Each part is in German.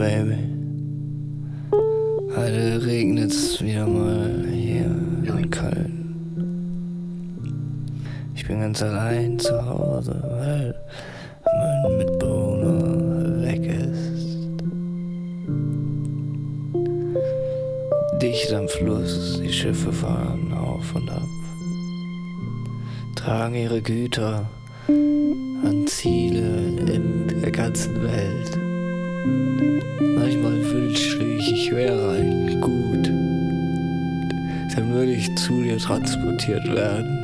Baby. Heute es wieder mal hier in Köln. Ich bin ganz allein zu Hause, weil mein Mitbewohner weg ist. Dicht am Fluss, die Schiffe fahren auf und ab, tragen ihre Güter an Ziele in der ganzen Welt. Manchmal wünschte ich, ich wäre ein Gut. Dann würde ich zu dir transportiert werden.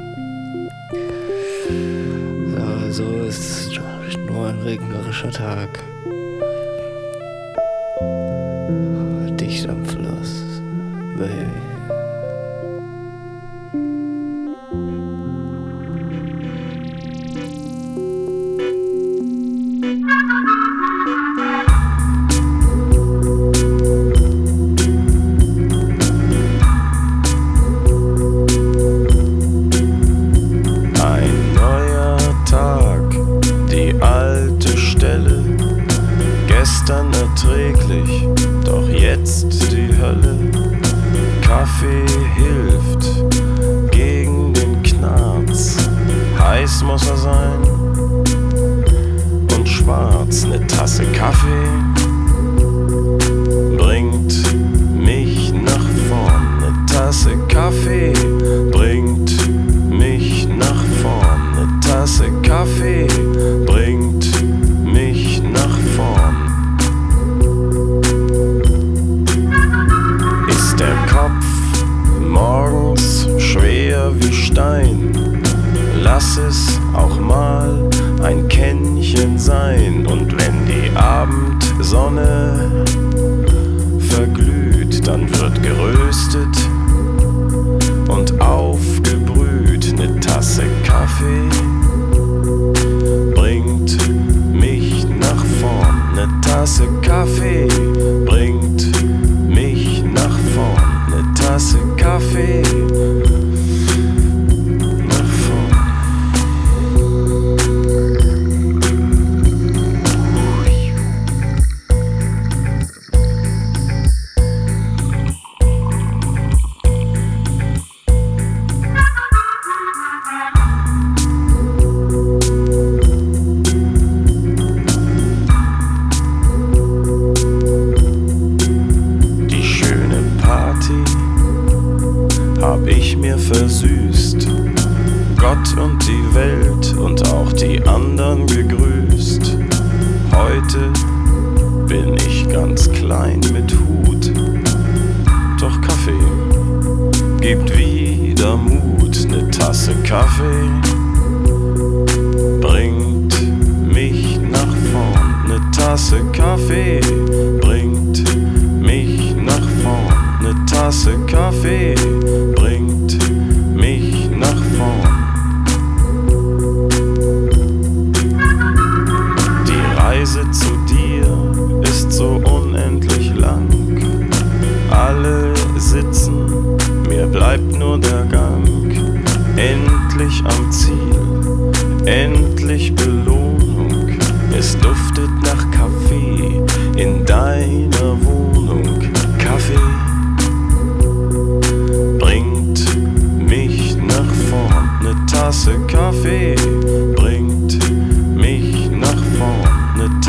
Aber so ist es nur ein regnerischer Tag.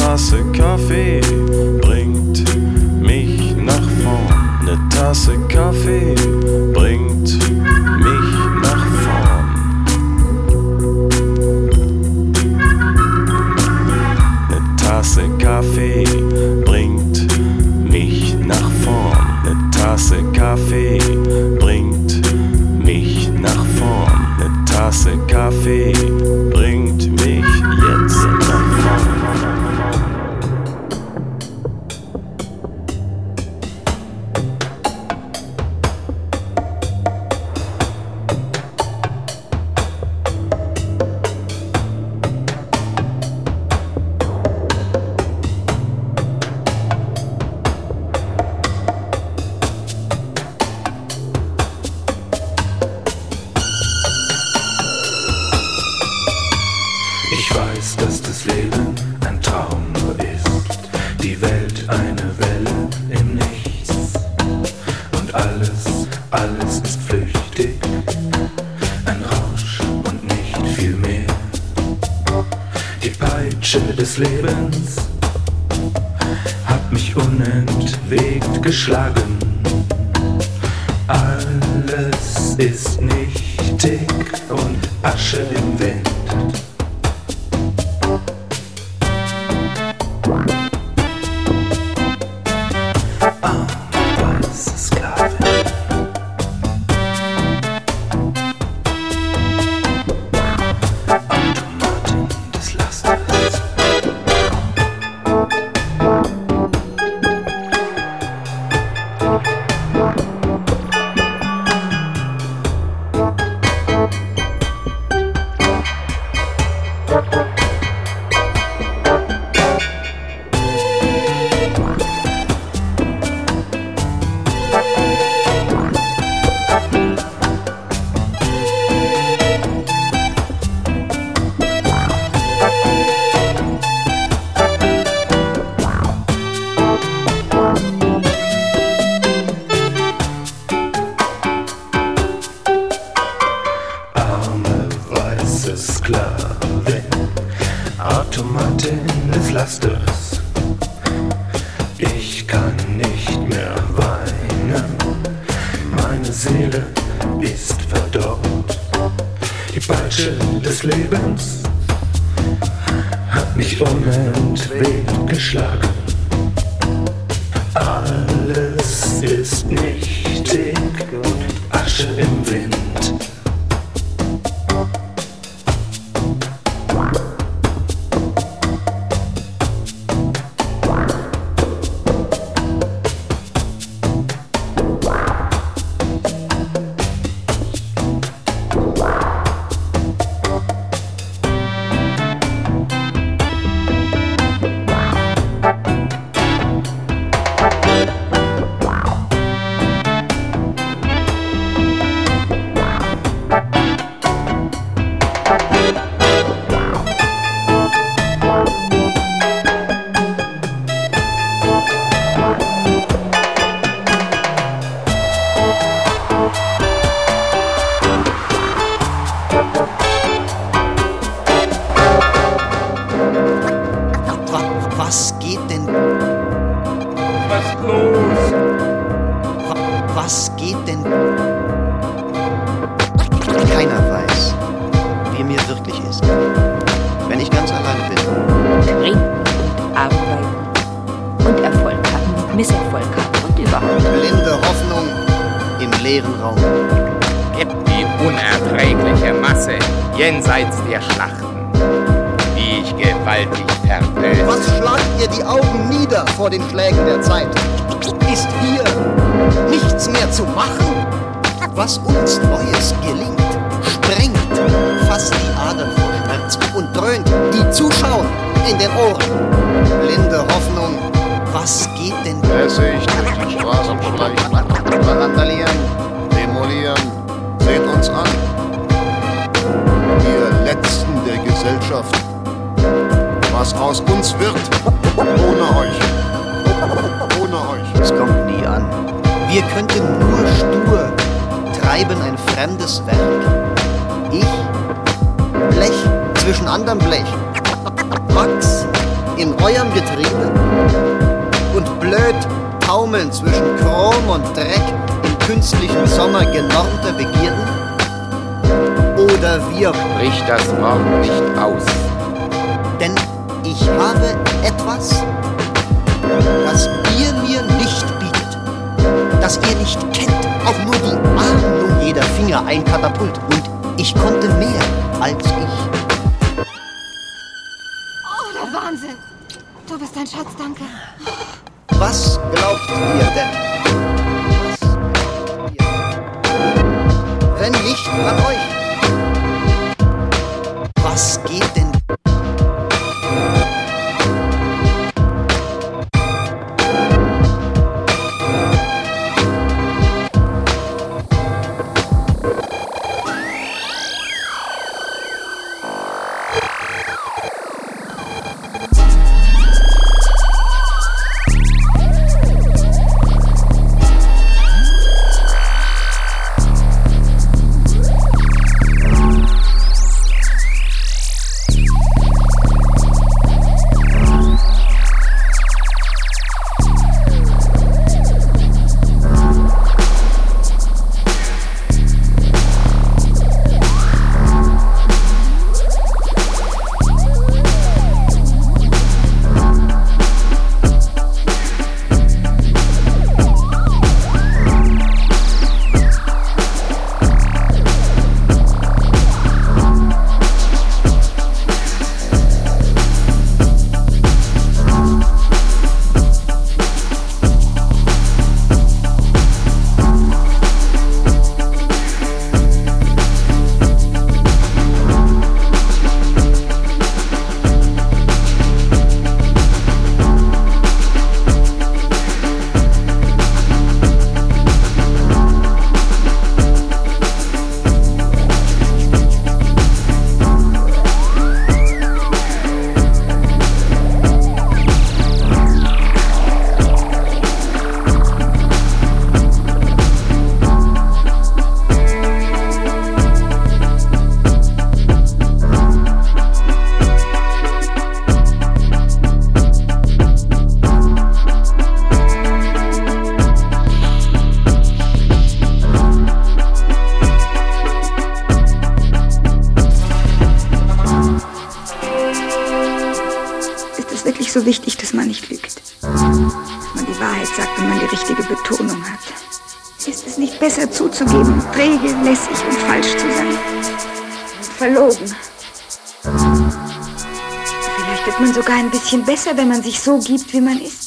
Tasse Kaffee bringt mich nach vorn. Eine Tasse Kaffee bringt mich nach vorn. Eine Tasse Kaffee bringt mich nach vorn. Eine Tasse Kaffee bringt mich nach vorn. Eine Tasse Kaffee leeren Raum. Gib die unerträgliche Masse jenseits der Schlachten, die ich gewaltig verpöse. Was schlagt ihr die Augen nieder vor den Schlägen der Zeit? Ist hier nichts mehr zu machen? Was uns Neues gelingt, sprengt fast die Adern vor Schmerz und dröhnt die Zuschauer in den Ohren. Blinde Hoffnung was geht denn? Lässig durch die Straßen schleicht, randalieren, demolieren, seht uns an. Wir Letzten der Gesellschaft. Was aus uns wird, ohne euch. Ohne euch. Es kommt nie an. Wir könnten nur stur treiben ein fremdes Werk. Ich, Blech zwischen anderem Blech. Max, in eurem Getriebe blöd taumeln zwischen Chrom und Dreck im künstlichen Sommer genormter Begierden? Oder wir bricht das Morgen nicht aus. Denn ich habe etwas, das ihr mir nicht bietet, das ihr nicht kennt, auch nur die Ahnung jeder Finger ein Katapult. Und ich konnte mehr als ich. Oh, der Wahnsinn! Du bist ein Schatz, danke glaubt ihr denn? Wenn nicht an euch, besser, wenn man sich so gibt, wie man ist.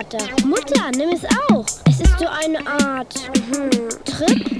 Vater. Mutter, nimm es auch. Es ist so eine Art hm, Trip.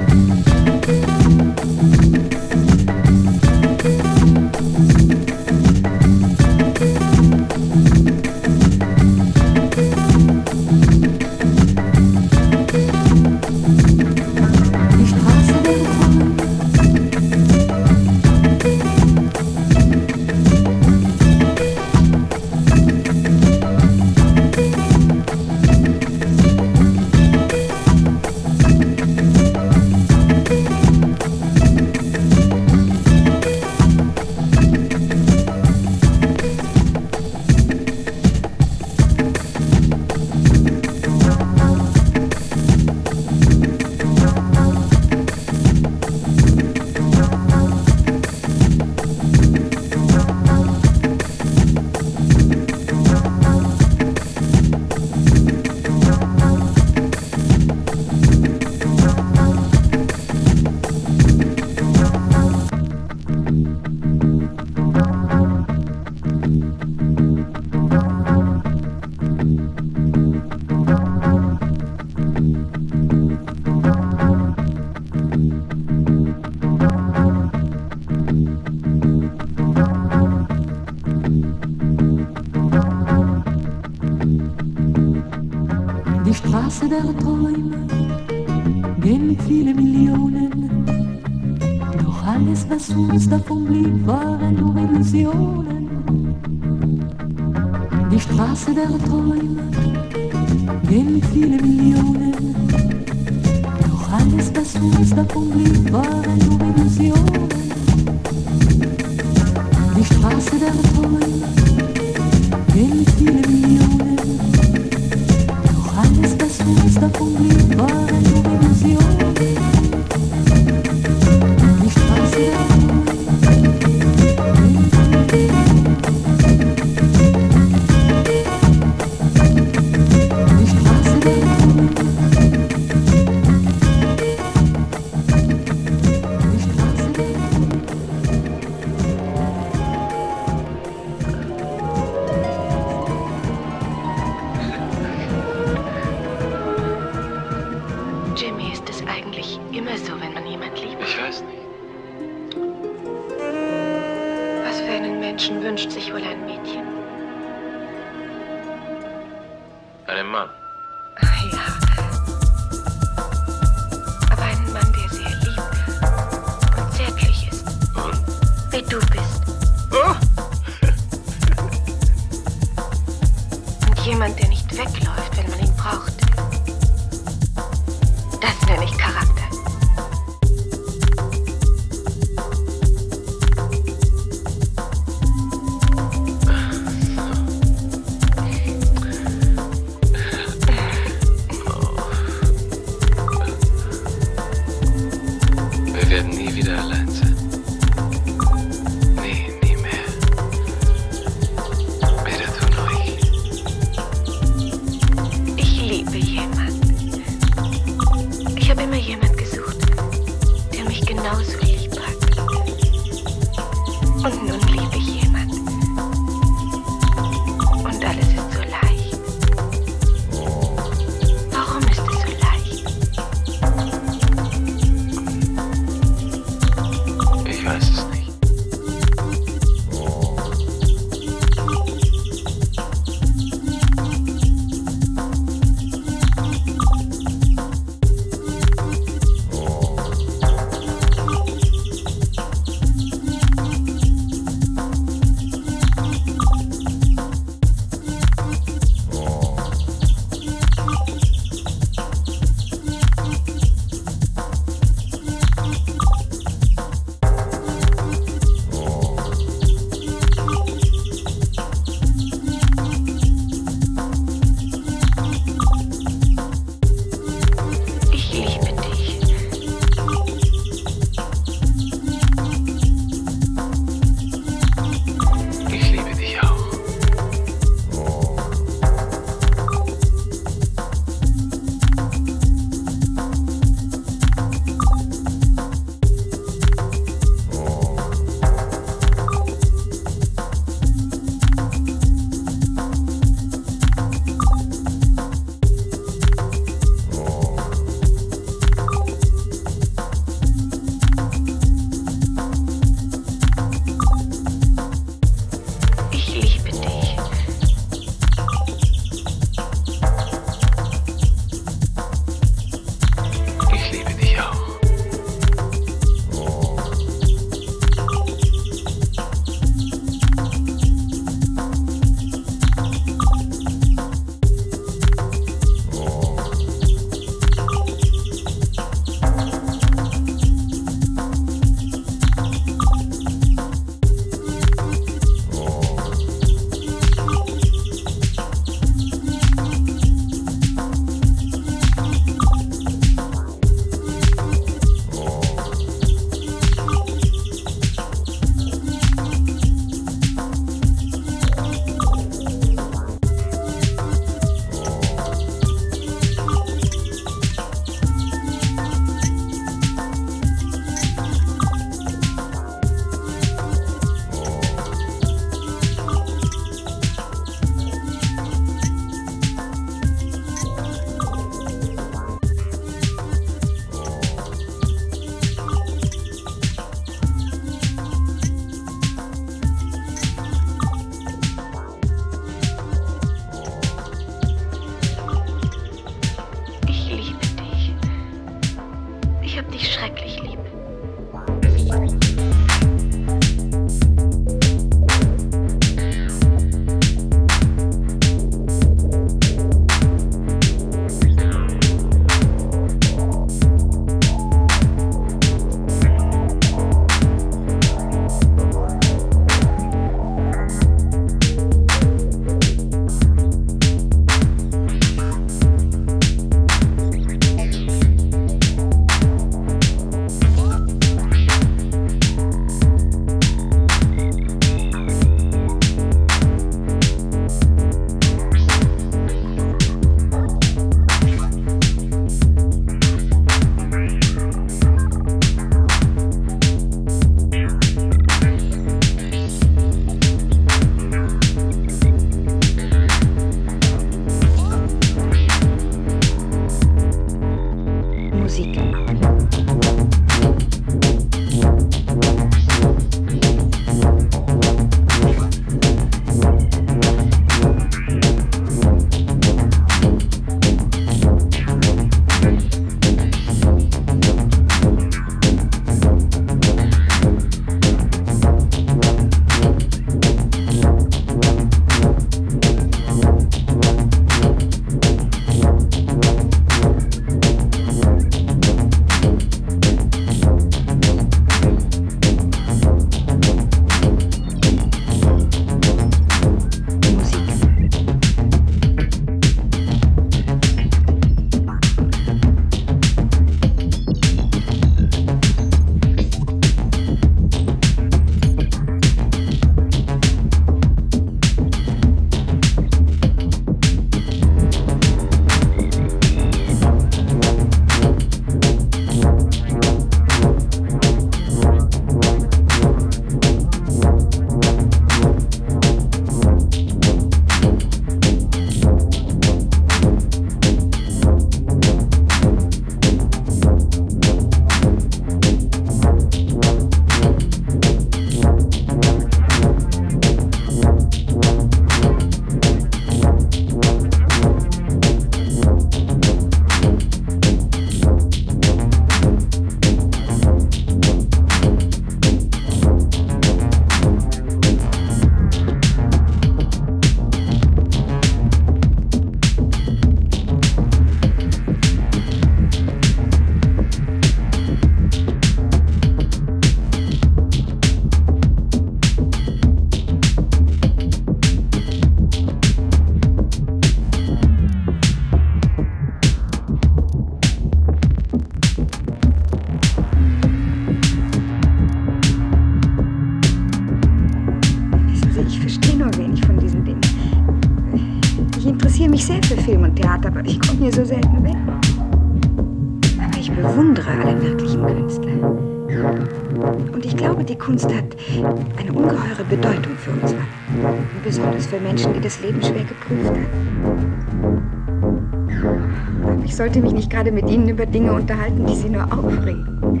über Dinge unterhalten, die sie nur aufregen.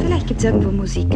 Vielleicht gibt es irgendwo Musik.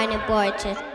Eine Beute.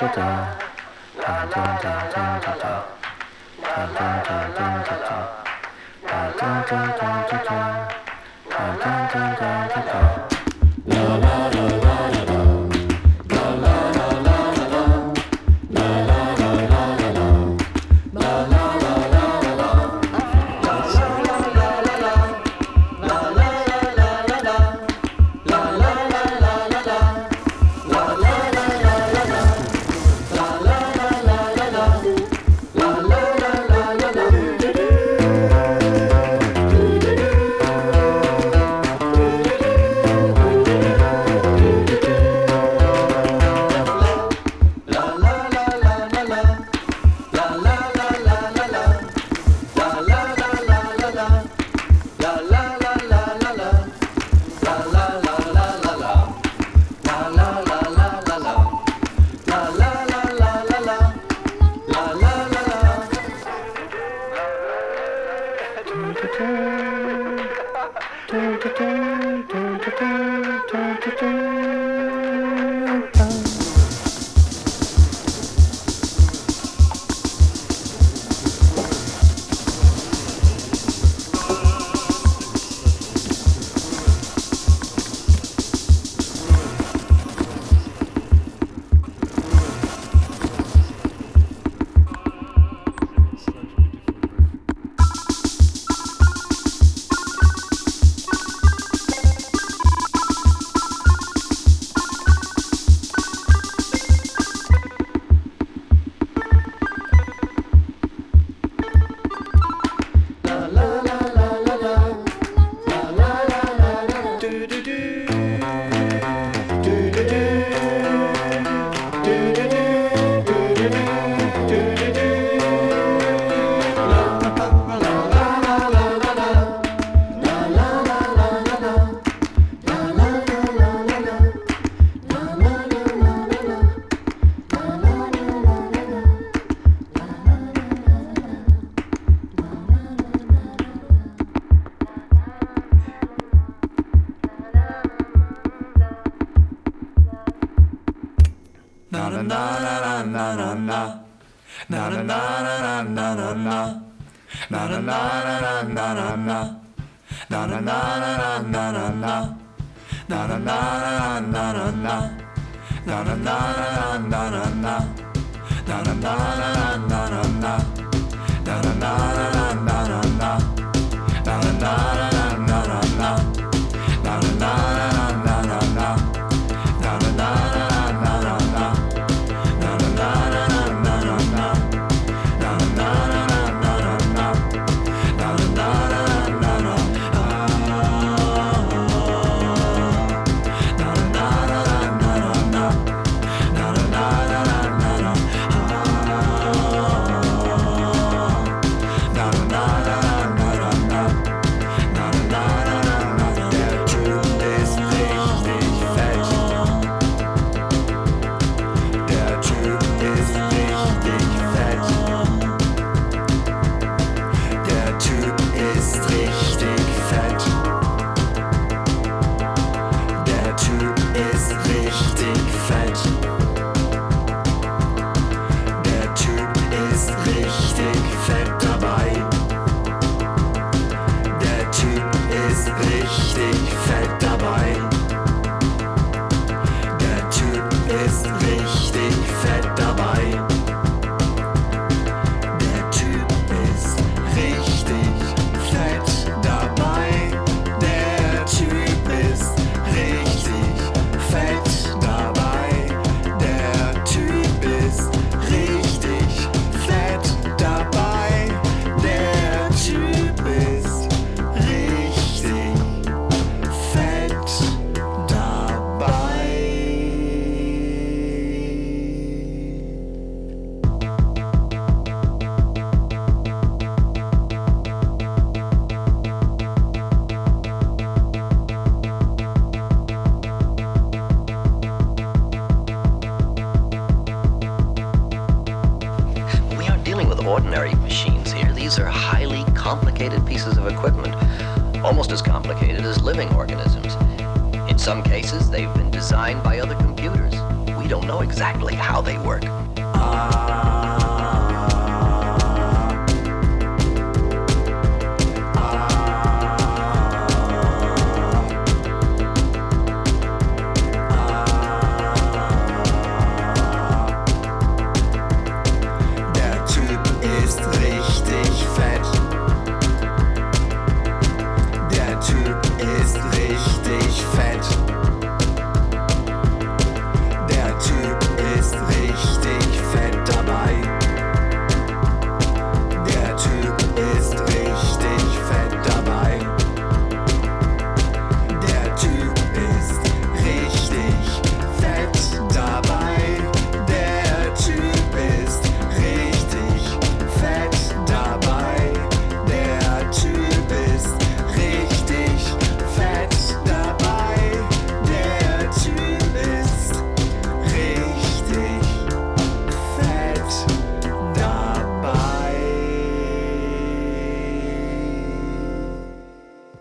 la la la la.